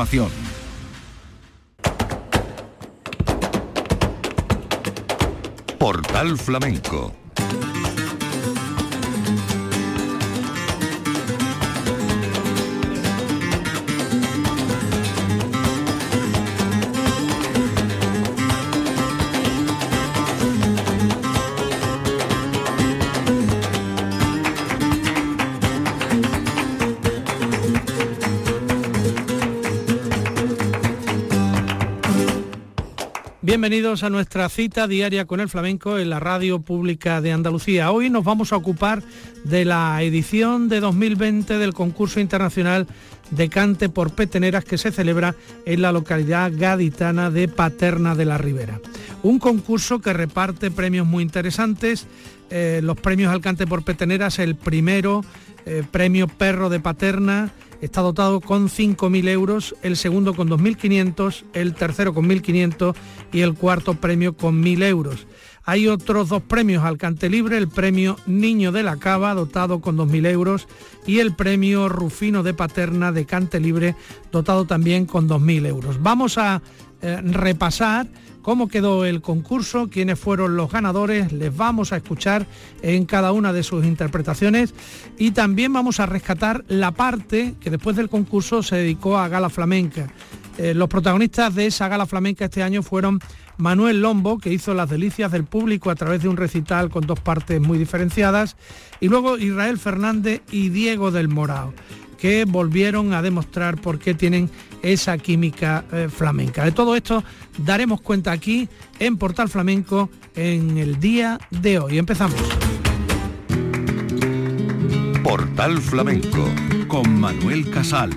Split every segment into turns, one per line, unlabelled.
información. Portal Flamenco
Bienvenidos a nuestra cita diaria con el flamenco en la radio pública de Andalucía. Hoy nos vamos a ocupar de la edición de 2020 del concurso internacional de cante por peteneras que se celebra en la localidad gaditana de Paterna de la Ribera. Un concurso que reparte premios muy interesantes. Eh, los premios al cante por peteneras, el primero, eh, premio perro de Paterna, está dotado con 5.000 euros, el segundo con 2.500, el tercero con 1.500 y el cuarto premio con 1.000 euros. Hay otros dos premios al cante libre, el premio Niño de la Cava, dotado con 2.000 euros, y el premio Rufino de Paterna de cante libre, dotado también con 2.000 euros. Vamos a eh, repasar cómo quedó el concurso, quiénes fueron los ganadores, les vamos a escuchar en cada una de sus interpretaciones. Y también vamos a rescatar la parte que después del concurso se dedicó a Gala Flamenca. Eh, los protagonistas de esa Gala Flamenca este año fueron Manuel Lombo, que hizo las delicias del público a través de un recital con dos partes muy diferenciadas, y luego Israel Fernández y Diego del Morao que volvieron a demostrar por qué tienen esa química eh, flamenca. De todo esto daremos cuenta aquí en Portal Flamenco en el día de hoy. Empezamos.
Portal Flamenco con Manuel Casal.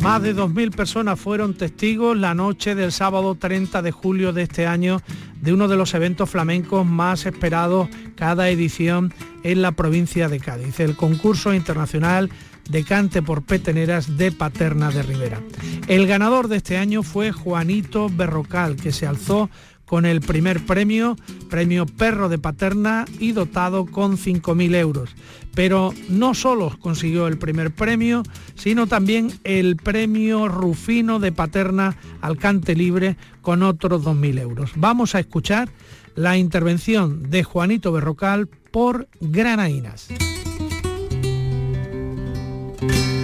Más de 2.000 personas fueron testigos la noche del sábado 30 de julio de este año de uno de los eventos flamencos más esperados cada edición en la provincia de Cádiz, el concurso internacional de cante por peteneras de Paterna de Rivera. El ganador de este año fue Juanito Berrocal, que se alzó con el primer premio, premio Perro de Paterna y dotado con 5.000 euros. Pero no solo consiguió el primer premio, sino también el premio Rufino de Paterna al Cante Libre con otros 2.000 euros. Vamos a escuchar la intervención de Juanito Berrocal por Granaínas.
y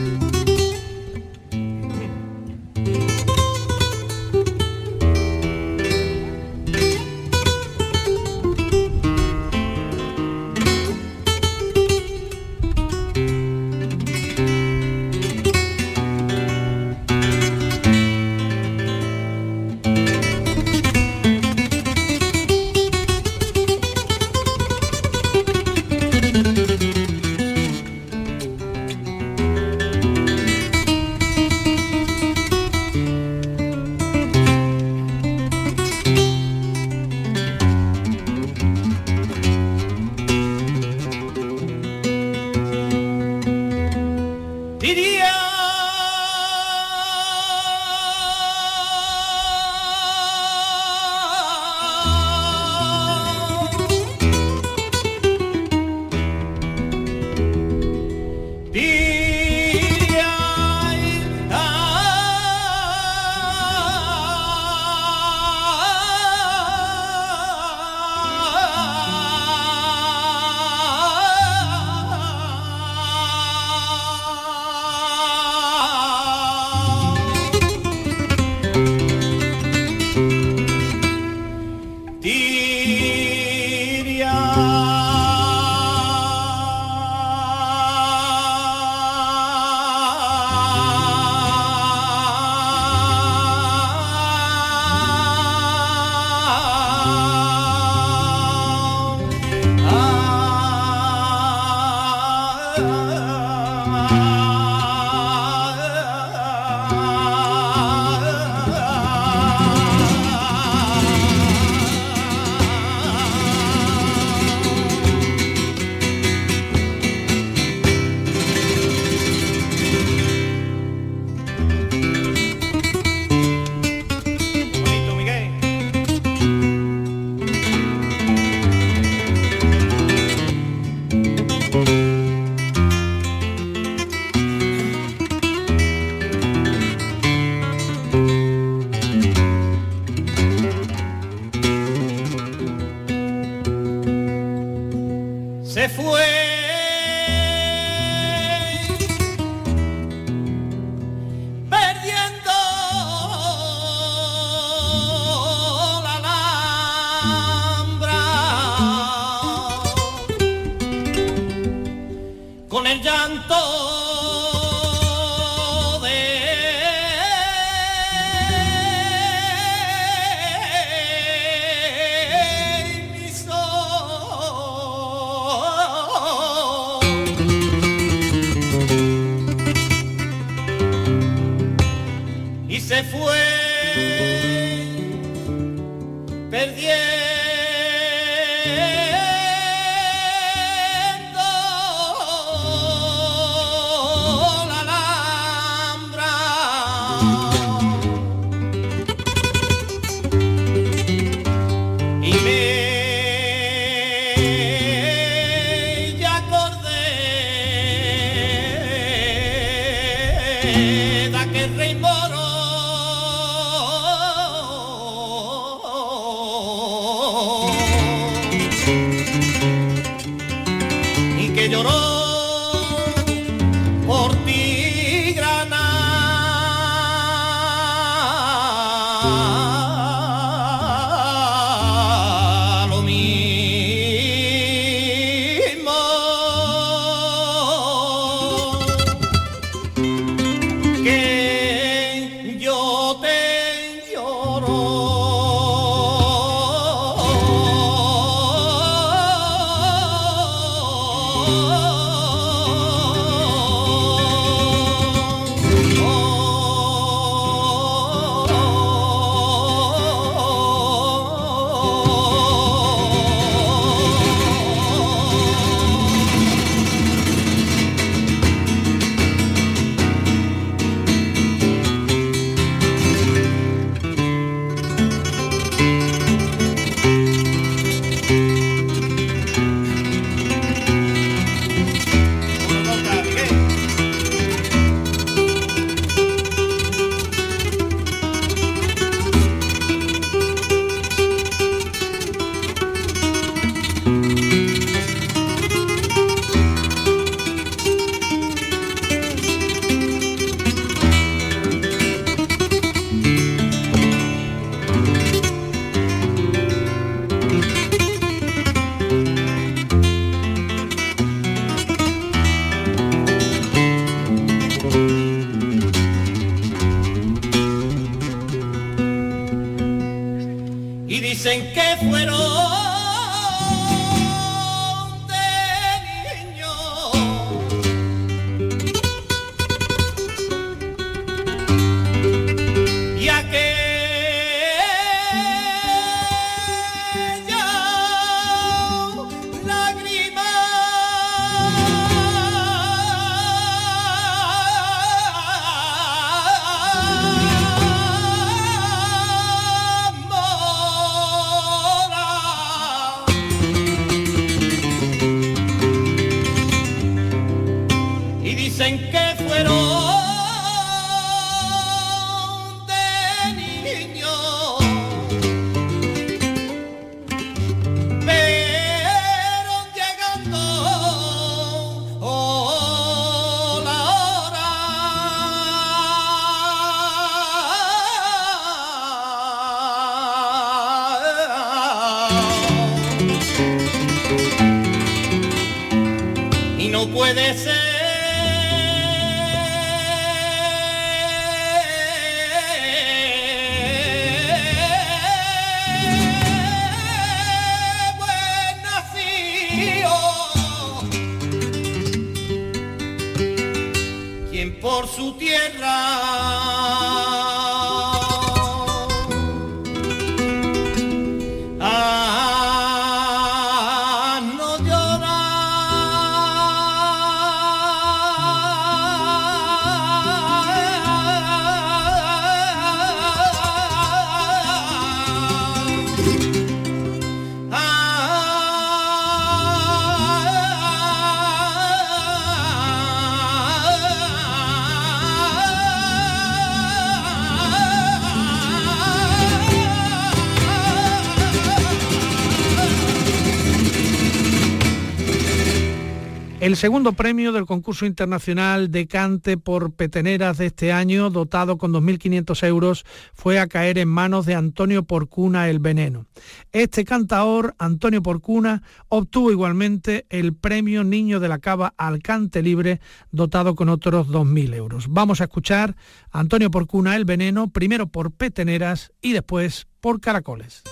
segundo premio del concurso internacional de cante por peteneras de este año, dotado con 2.500 euros, fue a caer en manos de Antonio Porcuna el Veneno. Este cantaor, Antonio Porcuna, obtuvo igualmente el premio Niño de la Cava al cante libre, dotado con otros 2.000 euros. Vamos a escuchar a Antonio Porcuna el Veneno, primero por peteneras y después por caracoles.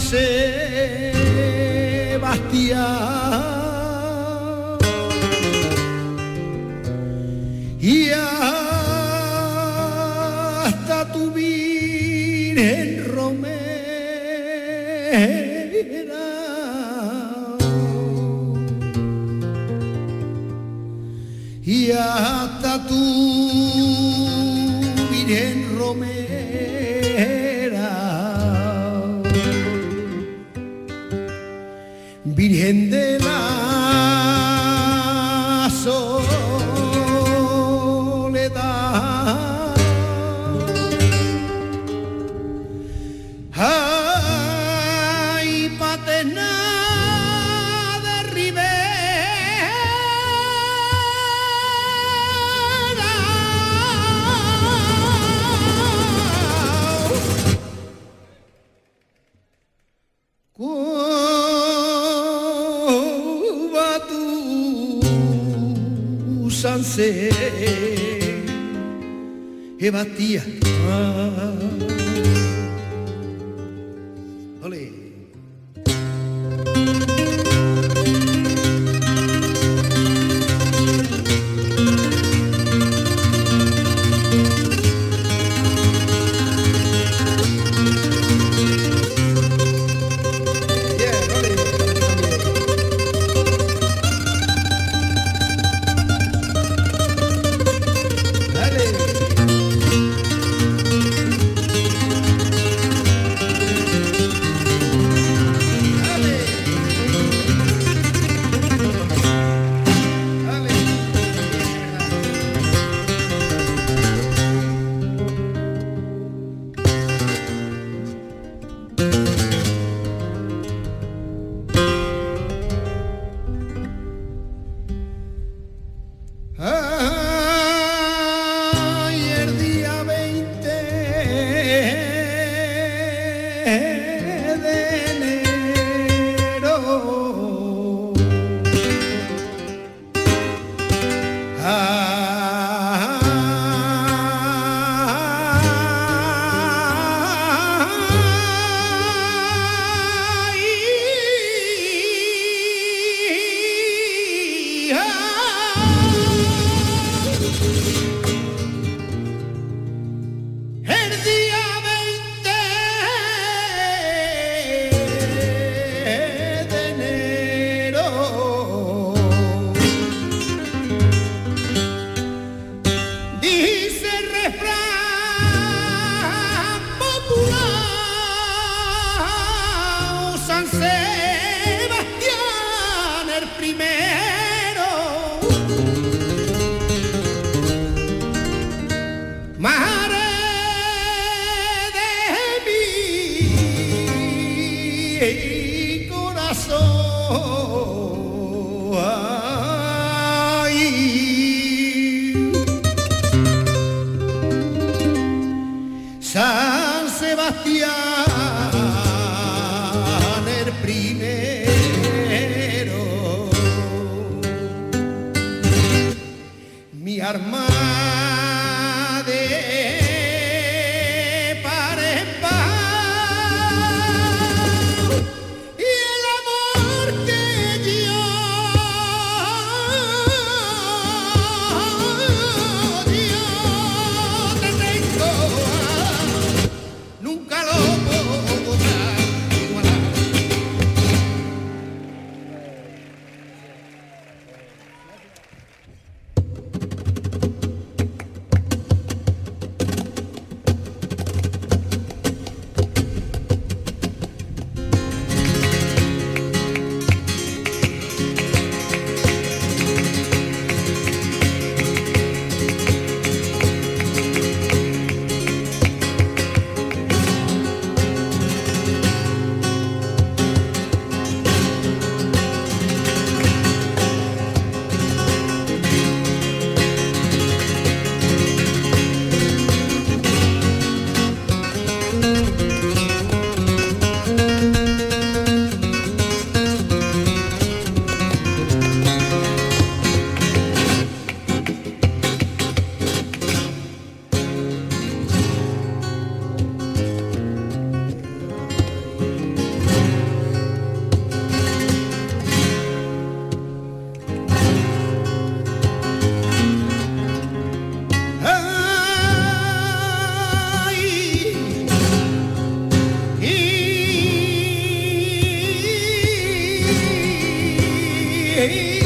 Sebastián. Y hasta tu virgen romera. Y hasta tu batía. Ah, dia. Y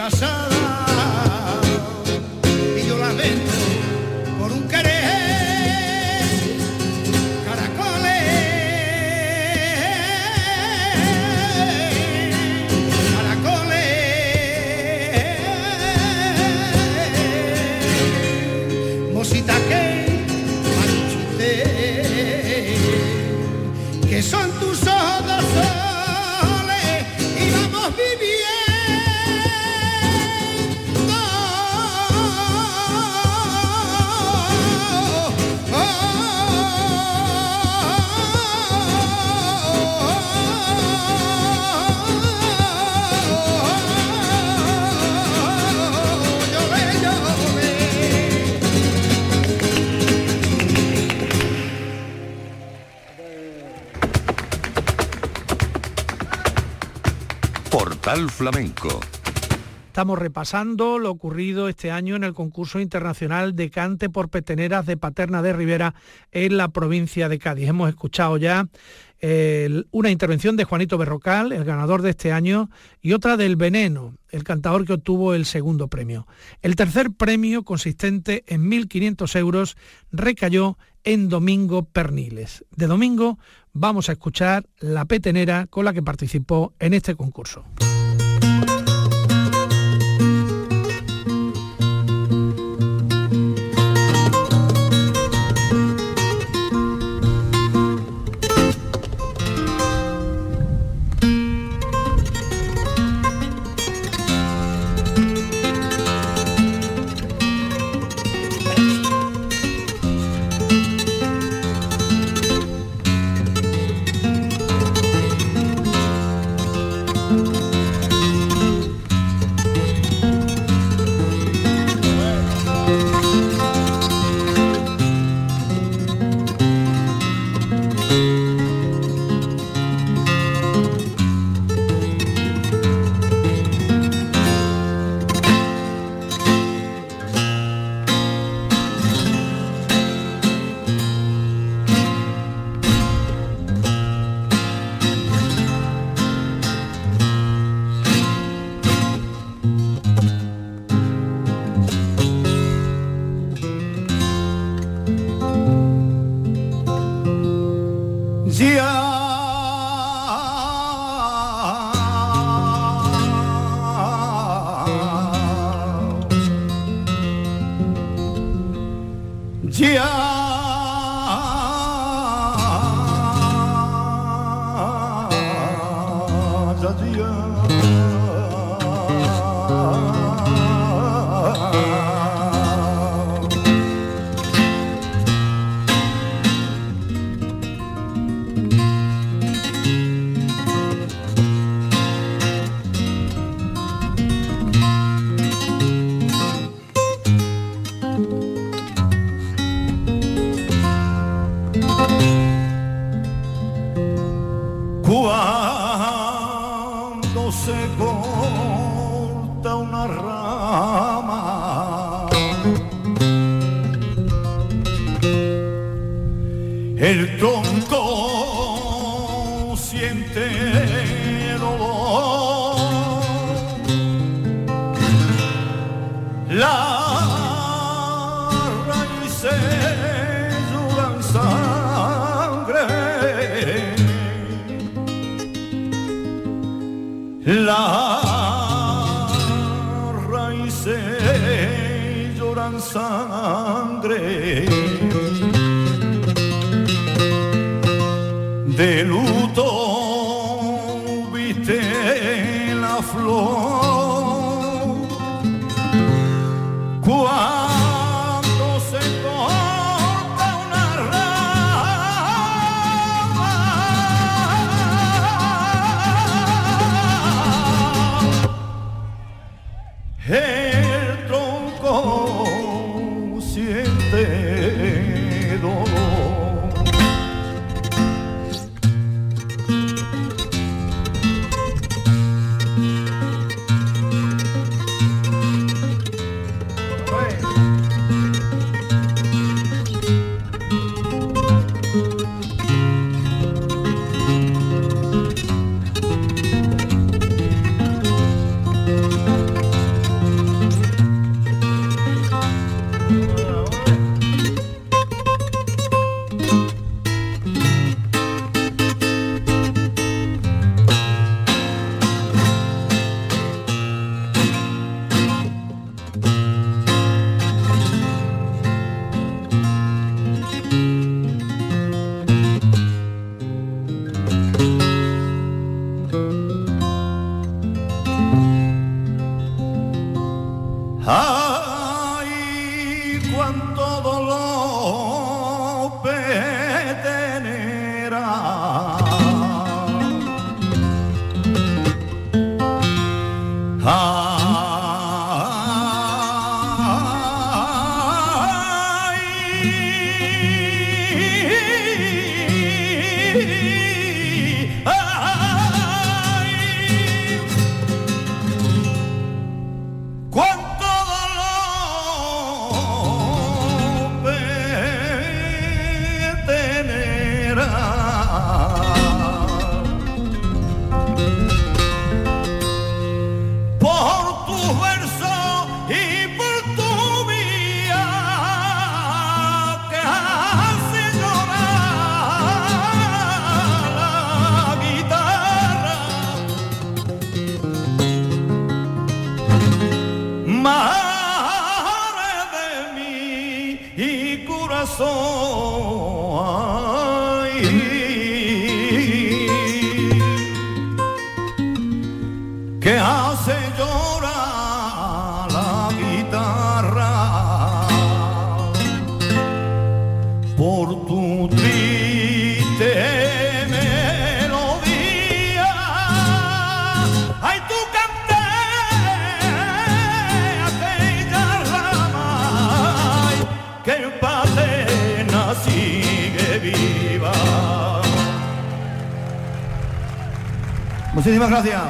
casado. Flamenco
Estamos repasando lo ocurrido este año en el concurso internacional de cante por peteneras de Paterna de Rivera en la provincia de Cádiz. Hemos escuchado ya una intervención de Juanito Berrocal, el ganador de este año, y otra del Veneno, el cantador que obtuvo el segundo premio. El tercer premio, consistente en 1.500 euros, recayó en Domingo Perniles. De Domingo vamos a escuchar la petenera con la que participó en este concurso. corazón. Muchísimas gracias.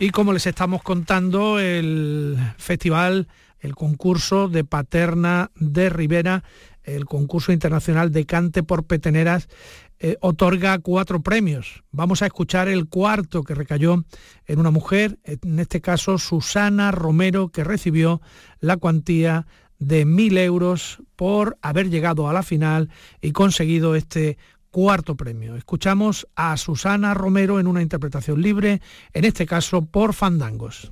Y como les estamos contando, el festival, el concurso de Paterna de Rivera, el concurso internacional de cante por peteneras, eh, otorga cuatro premios. Vamos a escuchar el cuarto que recayó en una mujer, en este caso Susana Romero, que recibió la cuantía de mil euros por haber llegado a la final y conseguido este cuarto premio. Escuchamos a Susana Romero en una interpretación libre, en este caso por Fandangos.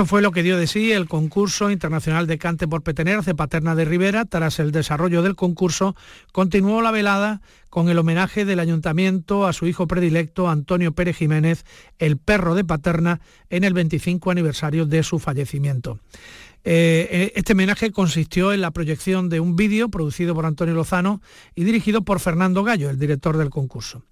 Esto fue lo que dio de sí el concurso internacional de cante por peteneras de Paterna de Rivera. Tras el desarrollo del concurso, continuó la velada con el homenaje del ayuntamiento a su hijo predilecto Antonio Pérez Jiménez, el perro de Paterna, en el 25 aniversario de su fallecimiento. Eh, eh, este homenaje consistió en la proyección de un vídeo producido por Antonio Lozano y dirigido por Fernando Gallo, el director del concurso.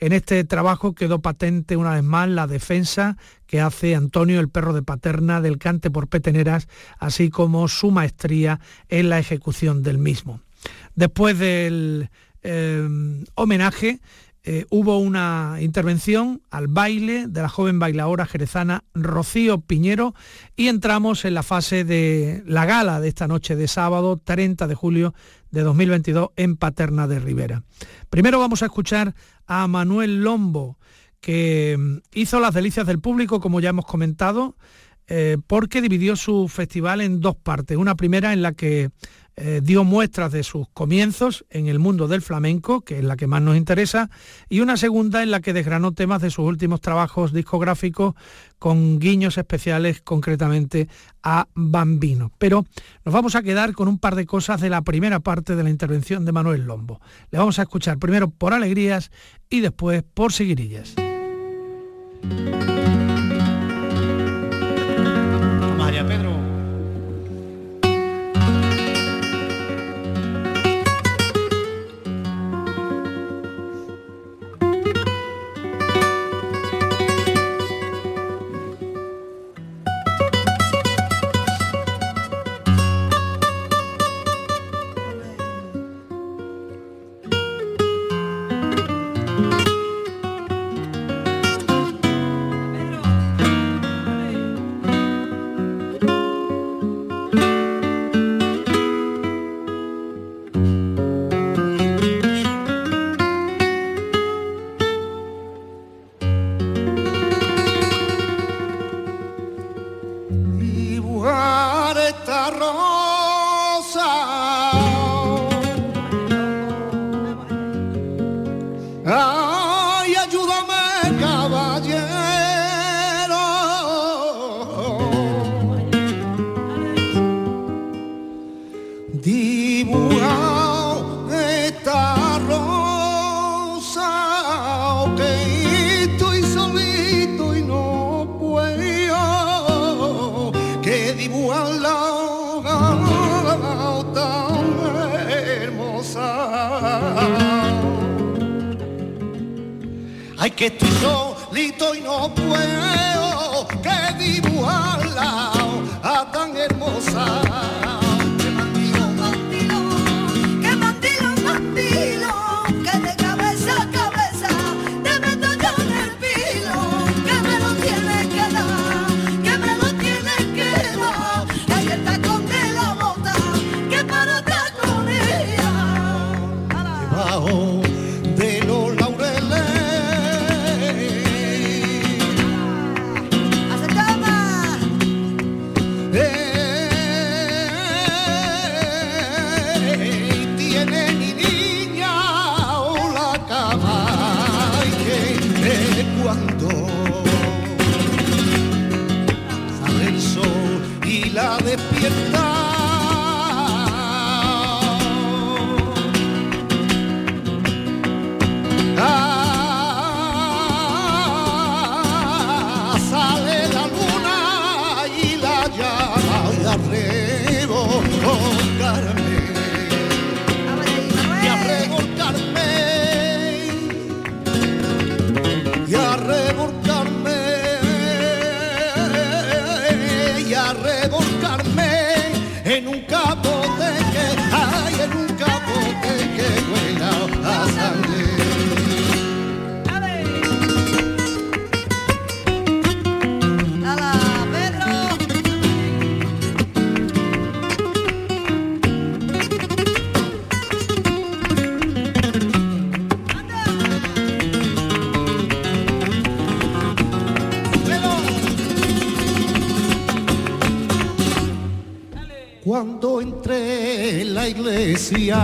En este trabajo quedó patente una vez más la defensa que hace Antonio el perro de paterna del cante por peteneras, así como su maestría en la ejecución del mismo. Después del eh, homenaje, eh, hubo una intervención al baile de la joven bailadora jerezana Rocío Piñero y entramos en la fase de la gala de esta noche de sábado 30 de julio de 2022 en Paterna de Rivera. Primero vamos a escuchar a Manuel Lombo, que mm, hizo las delicias del público, como ya hemos comentado, eh, porque dividió su festival en dos partes. Una primera en la que eh, dio muestras de sus comienzos en el mundo del flamenco, que es la que más nos interesa, y una segunda en la que desgranó temas de sus últimos trabajos discográficos con guiños especiales concretamente a Bambino. Pero nos vamos a quedar con un par de cosas de la primera parte de la intervención de Manuel Lombo. Le vamos a escuchar primero por alegrías y después por seguirillas.
dibujado esta rosa que estoy solito y no puedo. Que dibujarla tan hermosa. Ay que estoy solito y no puedo. Iglesia,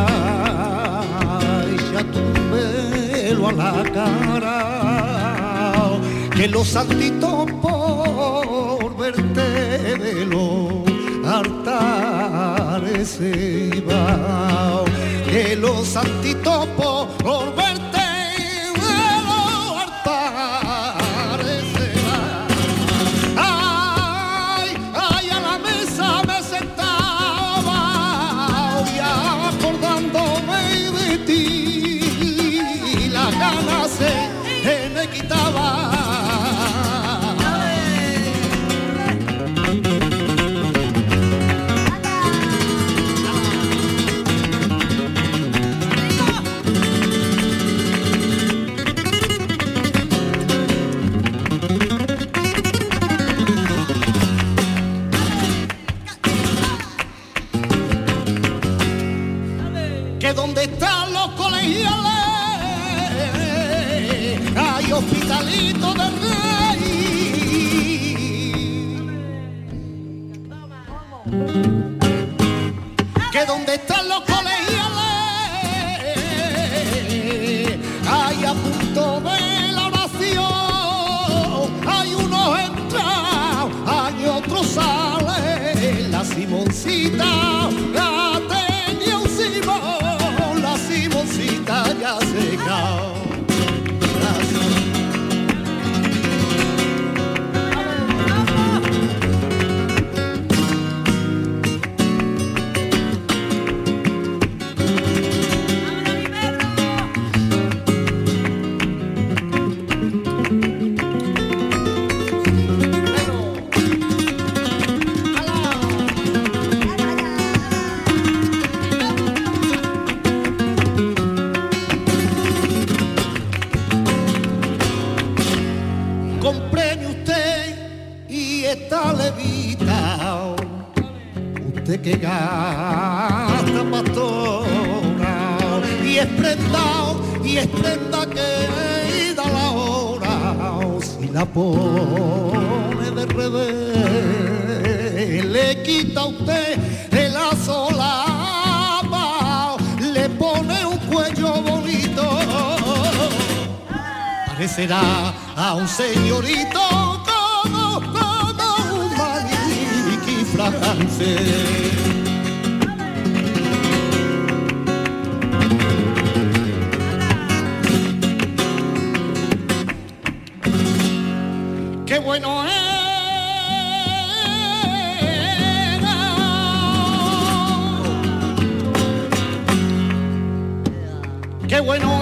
echa tu velo a la cara, que los santitos por verte de los altares donde están los colegiales hay a punto de la oración. Hay unos entran, hay otros salen. La Simoncita que gasta pastora y es prendado y es prenda que da la hora, si la pone de revés, le quita a usted el solapa, le pone un cuello bonito parecerá a un señorito como, como un maniquí fragante. Bueno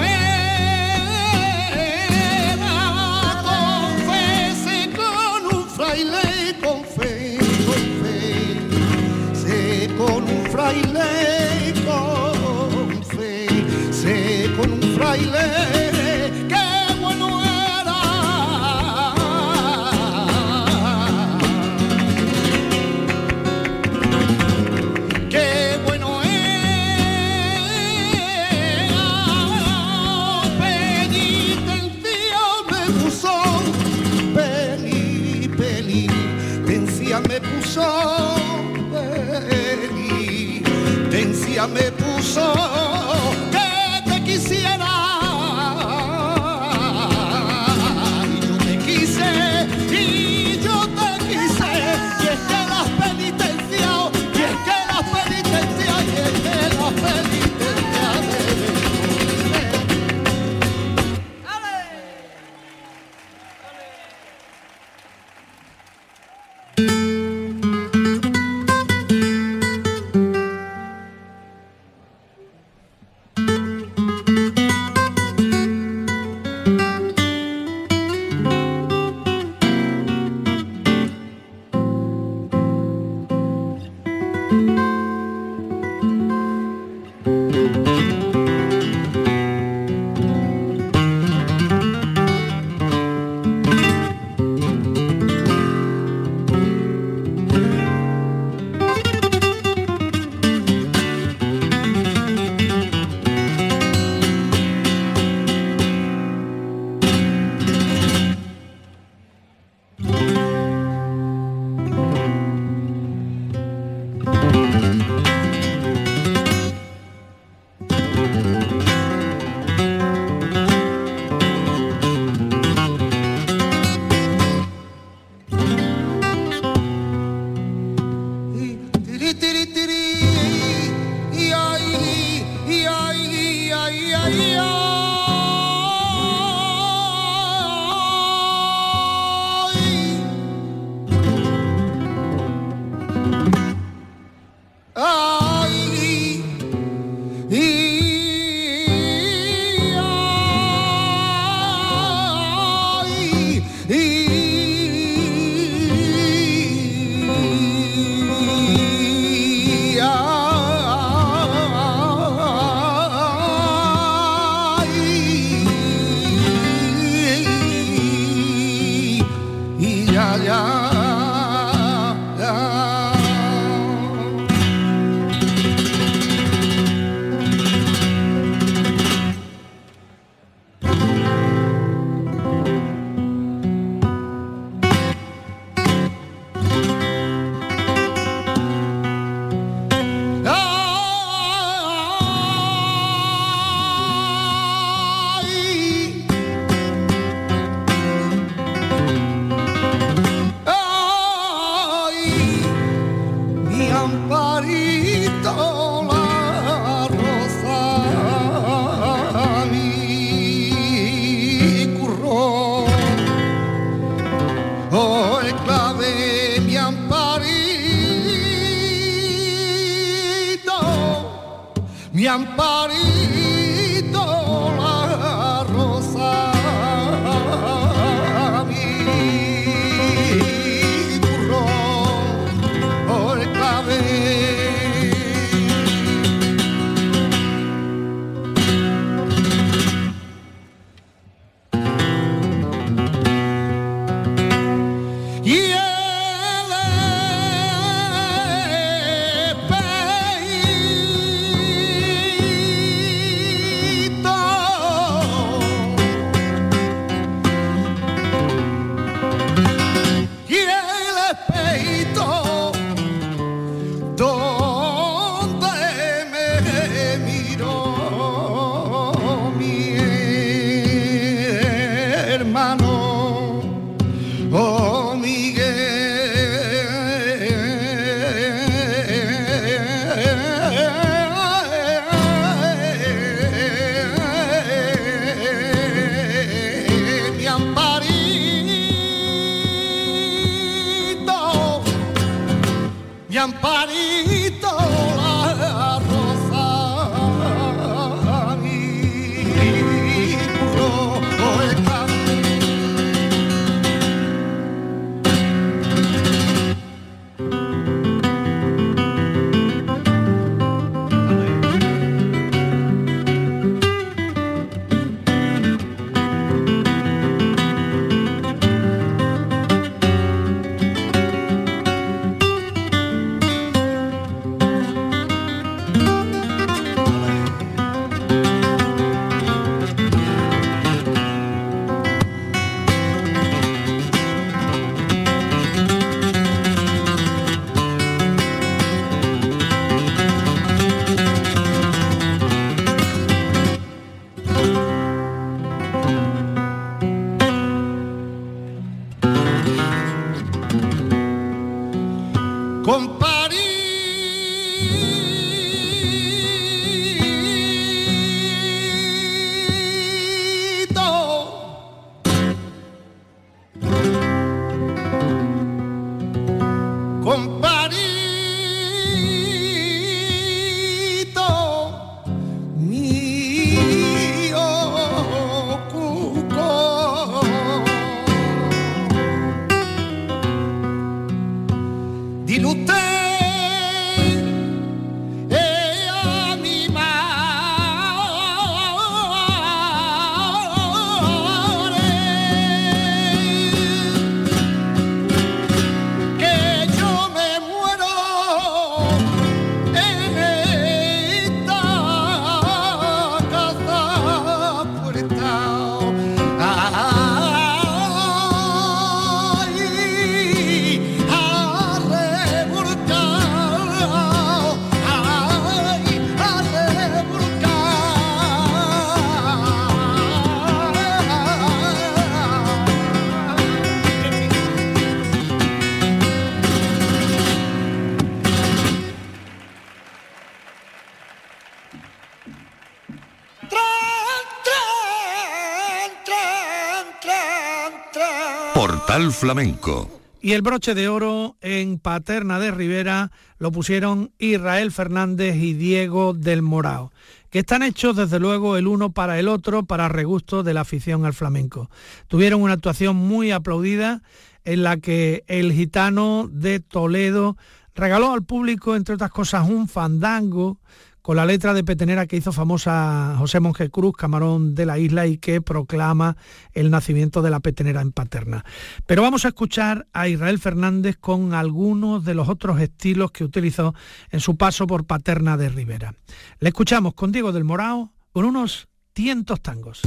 Flamenco.
Y el broche de oro en Paterna de Rivera lo pusieron Israel Fernández y Diego del Morao, que están hechos desde luego el uno para el otro para regusto de la afición al flamenco. Tuvieron una actuación muy aplaudida en la que el gitano de Toledo regaló al público, entre otras cosas, un fandango con la letra de Petenera que hizo famosa José Monje Cruz, camarón de la isla, y que proclama el nacimiento de la petenera en Paterna. Pero vamos a escuchar a Israel Fernández con algunos de los otros estilos que utilizó en su paso por Paterna de Rivera. Le escuchamos con Diego del Morao con unos tientos tangos.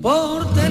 por tener